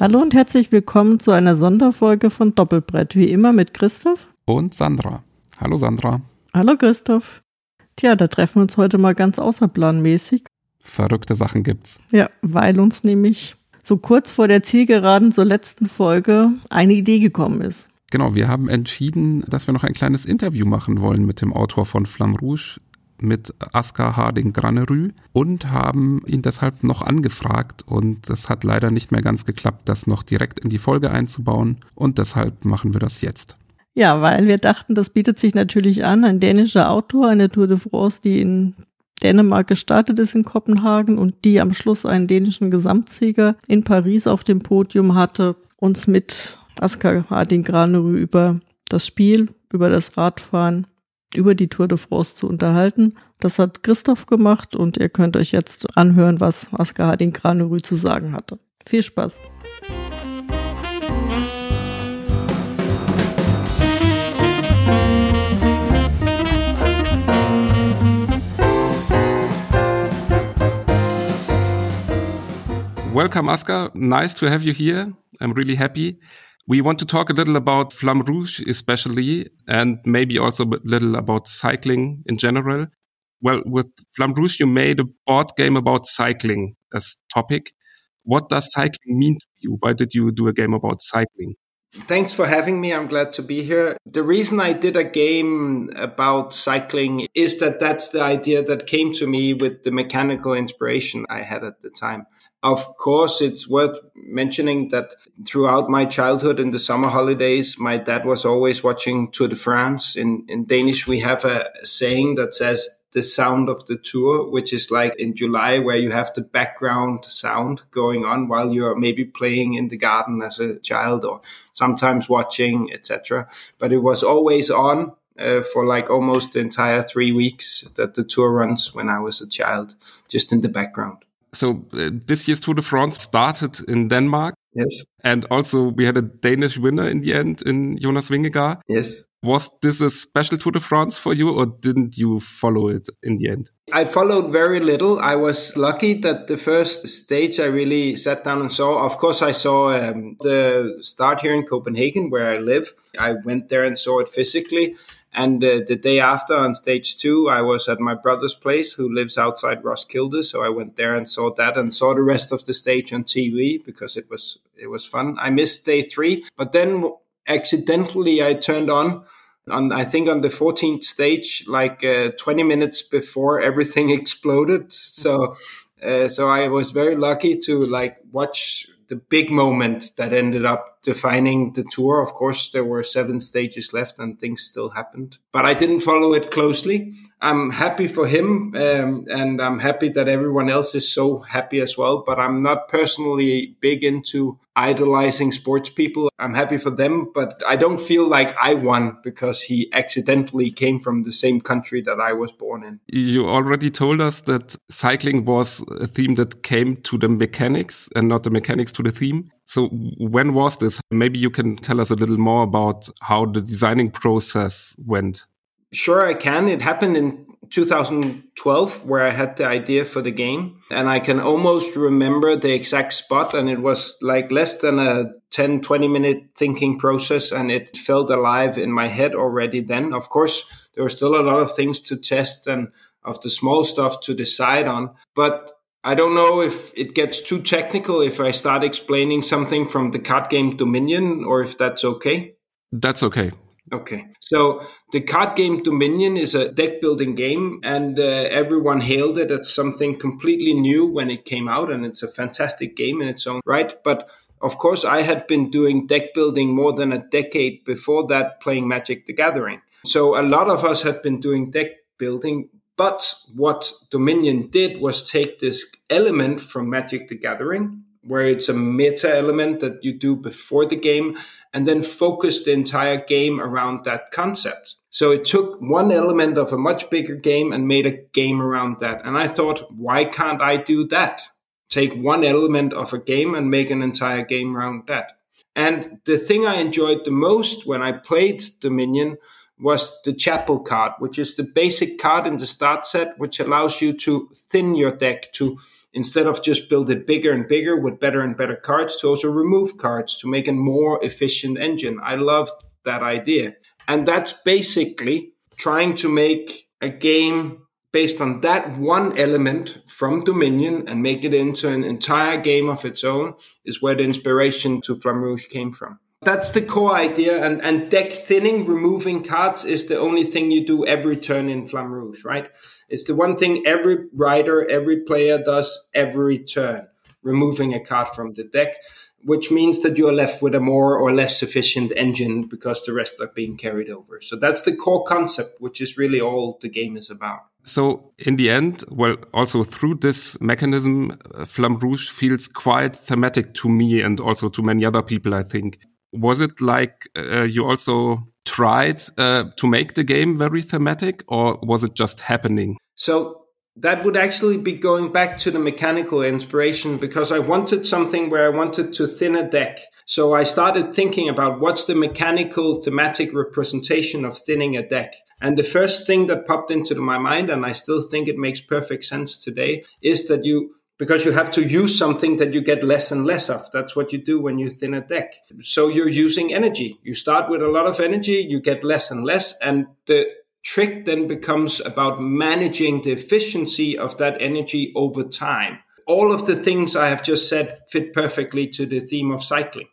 Hallo und herzlich willkommen zu einer Sonderfolge von Doppelbrett, wie immer mit Christoph und Sandra. Hallo Sandra. Hallo Christoph. Tja, da treffen wir uns heute mal ganz außerplanmäßig. Verrückte Sachen gibt's. Ja, weil uns nämlich so kurz vor der Zielgeraden zur letzten Folge eine Idee gekommen ist. Genau, wir haben entschieden, dass wir noch ein kleines Interview machen wollen mit dem Autor von Flamme Rouge, mit Askar Harding Granerü und haben ihn deshalb noch angefragt und es hat leider nicht mehr ganz geklappt, das noch direkt in die Folge einzubauen und deshalb machen wir das jetzt. Ja, weil wir dachten, das bietet sich natürlich an, ein dänischer Autor, eine Tour de France, die in Dänemark gestartet ist in Kopenhagen und die am Schluss einen dänischen Gesamtsieger in Paris auf dem Podium hatte, uns mit Askar Harding Granerü über das Spiel, über das Radfahren, über die Tour de France zu unterhalten. Das hat Christoph gemacht und ihr könnt euch jetzt anhören, was Askar Harding Granerü zu sagen hatte. Viel Spaß! Welcome, Askar. Nice to have you here. I'm really happy. We want to talk a little about Flamme Rouge, especially, and maybe also a little about cycling in general. Well, with Flamme Rouge, you made a board game about cycling as topic. What does cycling mean to you? Why did you do a game about cycling? Thanks for having me. I'm glad to be here. The reason I did a game about cycling is that that's the idea that came to me with the mechanical inspiration I had at the time. Of course, it's worth mentioning that throughout my childhood in the summer holidays, my dad was always watching Tour de France. In, in Danish, we have a saying that says the sound of the tour, which is like in July, where you have the background sound going on while you're maybe playing in the garden as a child or sometimes watching, etc. But it was always on uh, for like almost the entire three weeks that the tour runs when I was a child, just in the background so uh, this year's Tour de France started in Denmark. Yes. And also we had a Danish winner in the end in Jonas Vingegaard. Yes. Was this a special Tour de France for you or didn't you follow it in the end? I followed very little. I was lucky that the first stage I really sat down and saw. Of course, I saw um, the start here in Copenhagen where I live. I went there and saw it physically. And uh, the day after on stage two, I was at my brother's place who lives outside Roskilde. So I went there and saw that and saw the rest of the stage on TV because it was, it was fun. I missed day three, but then accidentally I turned on on, I think on the 14th stage, like uh, 20 minutes before everything exploded. So, uh, so I was very lucky to like watch the big moment that ended up defining the tour. Of course, there were seven stages left and things still happened, but I didn't follow it closely. I'm happy for him, um, and I'm happy that everyone else is so happy as well. But I'm not personally big into idolizing sports people. I'm happy for them, but I don't feel like I won because he accidentally came from the same country that I was born in. You already told us that cycling was a theme that came to the mechanics and not the mechanics to the theme. So when was this? Maybe you can tell us a little more about how the designing process went. Sure, I can. It happened in 2012 where I had the idea for the game and I can almost remember the exact spot and it was like less than a 10 20 minute thinking process and it felt alive in my head already then of course there were still a lot of things to test and of the small stuff to decide on but I don't know if it gets too technical if I start explaining something from the card game Dominion or if that's okay. That's okay. Okay. So the card game Dominion is a deck building game, and uh, everyone hailed it as something completely new when it came out, and it's a fantastic game in its own right. But of course, I had been doing deck building more than a decade before that, playing Magic the Gathering. So a lot of us had been doing deck building. But what Dominion did was take this element from Magic the Gathering where it's a meta element that you do before the game and then focus the entire game around that concept. So it took one element of a much bigger game and made a game around that. And I thought, why can't I do that? Take one element of a game and make an entire game around that. And the thing I enjoyed the most when I played Dominion was the chapel card, which is the basic card in the start set, which allows you to thin your deck to instead of just build it bigger and bigger with better and better cards, to also remove cards to make a more efficient engine. I loved that idea. And that's basically trying to make a game based on that one element from Dominion and make it into an entire game of its own is where the inspiration to Flamme Rouge came from. That's the core idea. And, and deck thinning, removing cards is the only thing you do every turn in Flamme Rouge, right? It's the one thing every rider, every player does every turn, removing a card from the deck which means that you're left with a more or less efficient engine because the rest are being carried over. So that's the core concept, which is really all the game is about. So in the end, well, also through this mechanism, uh, Flamme Rouge feels quite thematic to me and also to many other people, I think. Was it like uh, you also tried uh, to make the game very thematic or was it just happening? So that would actually be going back to the mechanical inspiration because I wanted something where I wanted to thin a deck. So I started thinking about what's the mechanical thematic representation of thinning a deck. And the first thing that popped into my mind, and I still think it makes perfect sense today, is that you because you have to use something that you get less and less of. That's what you do when you thin a deck. So you're using energy. You start with a lot of energy, you get less and less, and the trick then becomes about managing the efficiency of that energy over time. All of the things I have just said fit perfectly to the theme of cycling,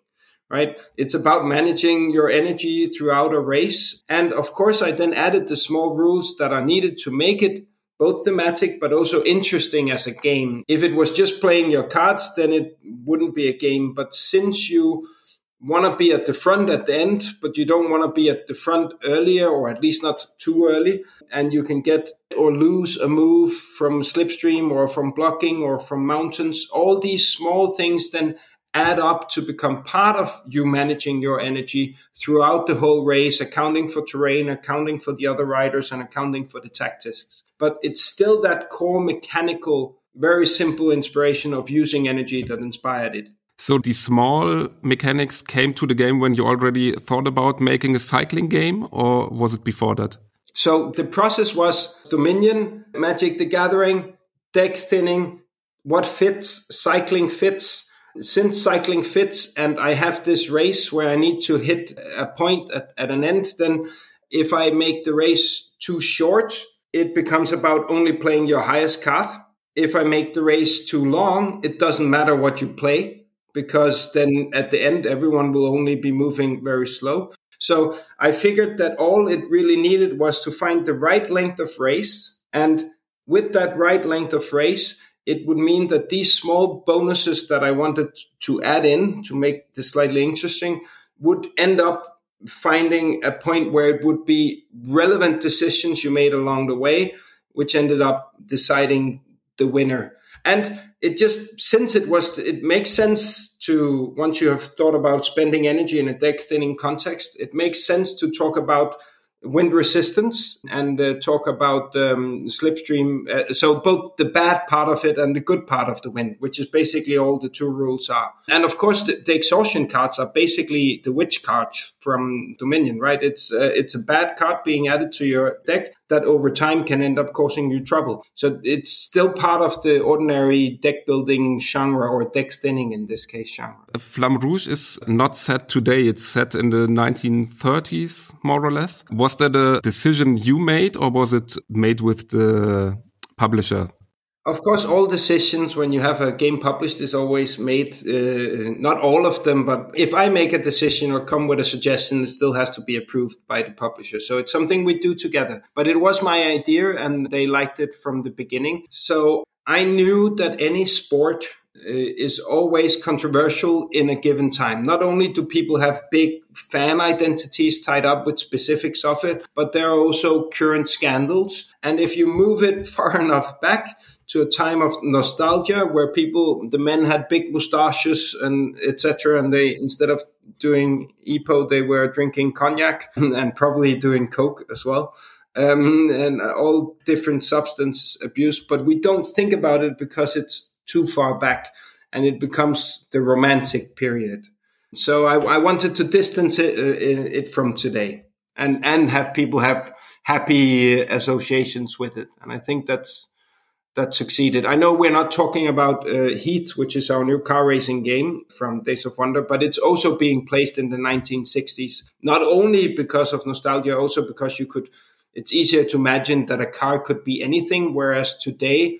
right? It's about managing your energy throughout a race. And of course, I then added the small rules that are needed to make it both thematic but also interesting as a game. If it was just playing your cards, then it wouldn't be a game. But since you want to be at the front at the end, but you don't want to be at the front earlier or at least not too early. And you can get or lose a move from slipstream or from blocking or from mountains. All these small things then add up to become part of you managing your energy throughout the whole race, accounting for terrain, accounting for the other riders, and accounting for the tactics. But it's still that core mechanical, very simple inspiration of using energy that inspired it. So the small mechanics came to the game when you already thought about making a cycling game, or was it before that? So the process was Dominion, Magic the Gathering, deck thinning, what fits, cycling fits. Since cycling fits and I have this race where I need to hit a point at, at an end, then if I make the race too short, it becomes about only playing your highest card. If I make the race too long, it doesn't matter what you play because then at the end, everyone will only be moving very slow. So I figured that all it really needed was to find the right length of race. And with that right length of race, it would mean that these small bonuses that I wanted to add in to make this slightly interesting would end up finding a point where it would be relevant decisions you made along the way, which ended up deciding the winner. And it just since it was it makes sense to once you have thought about spending energy in a deck thinning context it makes sense to talk about wind resistance and uh, talk about um, slipstream. Uh, so both the bad part of it and the good part of the wind, which is basically all the two rules are. And of course, the, the exhaustion cards are basically the witch cards from Dominion, right? It's uh, it's a bad card being added to your deck that over time can end up causing you trouble. So it's still part of the ordinary deck building genre or deck thinning in this case genre. Flamme Rouge is not set today. It's set in the 1930s, more or less. Was that a decision you made or was it made with the publisher? Of course, all decisions when you have a game published is always made, uh, not all of them, but if I make a decision or come with a suggestion, it still has to be approved by the publisher. So it's something we do together. But it was my idea and they liked it from the beginning. So I knew that any sport is always controversial in a given time. Not only do people have big fan identities tied up with specifics of it, but there are also current scandals. And if you move it far enough back, to a time of nostalgia where people, the men had big mustaches and etc. And they, instead of doing EPO, they were drinking cognac and probably doing coke as well. Um, and all different substance abuse. But we don't think about it because it's too far back and it becomes the romantic period. So I, I wanted to distance it, uh, it from today and, and have people have happy associations with it. And I think that's, that succeeded. I know we're not talking about uh, Heat, which is our new car racing game from Days of Wonder, but it's also being placed in the 1960s. Not only because of nostalgia, also because you could. It's easier to imagine that a car could be anything, whereas today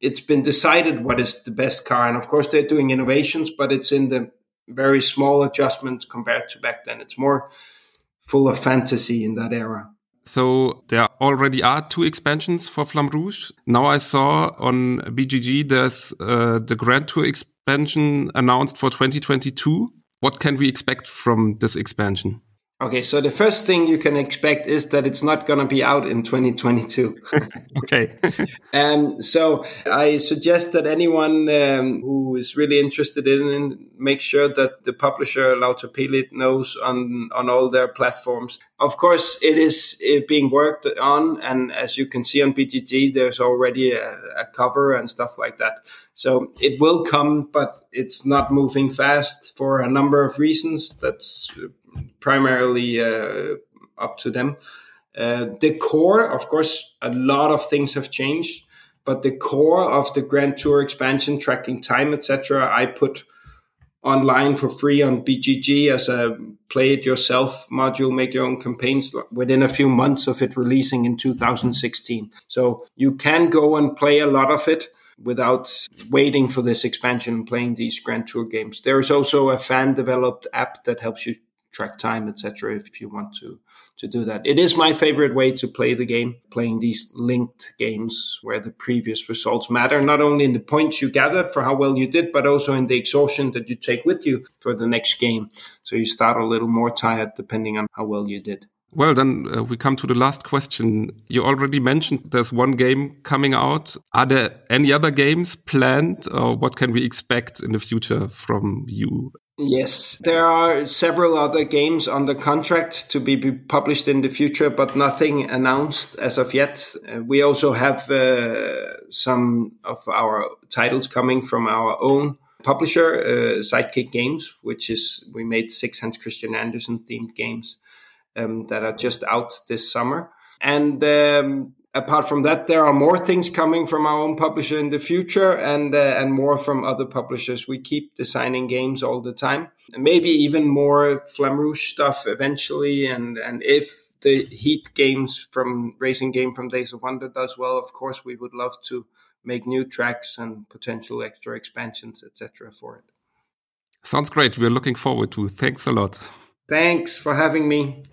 it's been decided what is the best car. And of course, they're doing innovations, but it's in the very small adjustments compared to back then. It's more full of fantasy in that era. So there already are two expansions for Flamme Rouge. Now I saw on BGG there's uh, the Grand Tour expansion announced for 2022. What can we expect from this expansion? Okay, so the first thing you can expect is that it's not going to be out in 2022. okay. and so I suggest that anyone um, who is really interested in it, make sure that the publisher Lautapelit knows on on all their platforms. Of course, it is being worked on, and as you can see on BGG, there's already a, a cover and stuff like that. So it will come, but it's not moving fast for a number of reasons. That's primarily uh, up to them. Uh, the core, of course, a lot of things have changed, but the core of the Grand Tour expansion, tracking time, etc., I put online for free on BGG as a play it yourself module, make your own campaigns within a few months of it releasing in 2016. So you can go and play a lot of it without waiting for this expansion and playing these Grand Tour games. There is also a fan developed app that helps you track time, etc. If you want to to do that, it is my favorite way to play the game. Playing these linked games where the previous results matter, not only in the points you gathered for how well you did, but also in the exhaustion that you take with you for the next game. So you start a little more tired depending on how well you did. Well, then uh, we come to the last question. You already mentioned there's one game coming out. Are there any other games planned, or what can we expect in the future from you Yes, there are several other games under contract to be published in the future, but nothing announced as of yet. Uh, we also have uh, some of our titles coming from our own publisher, uh, Sidekick Games, which is we made six Hans Christian Andersen themed games um, that are just out this summer. And um, apart from that, there are more things coming from our own publisher in the future, and uh, and more from other publishers. We keep designing games all the time, maybe even more Flamme stuff eventually. And and if the Heat games from Racing Game from Days of Wonder does well, of course, we would love to make new tracks and potential extra expansions, etc. for it. Sounds great. We're looking forward to. Thanks a lot. Thanks for having me.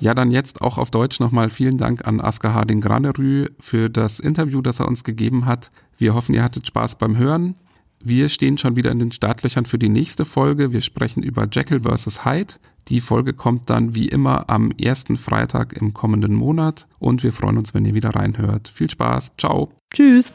Ja, dann jetzt auch auf Deutsch nochmal vielen Dank an Asker Harding Granerü für das Interview, das er uns gegeben hat. Wir hoffen, ihr hattet Spaß beim Hören. Wir stehen schon wieder in den Startlöchern für die nächste Folge. Wir sprechen über Jekyll vs. Hyde. Die Folge kommt dann wie immer am ersten Freitag im kommenden Monat und wir freuen uns, wenn ihr wieder reinhört. Viel Spaß. Ciao. Tschüss.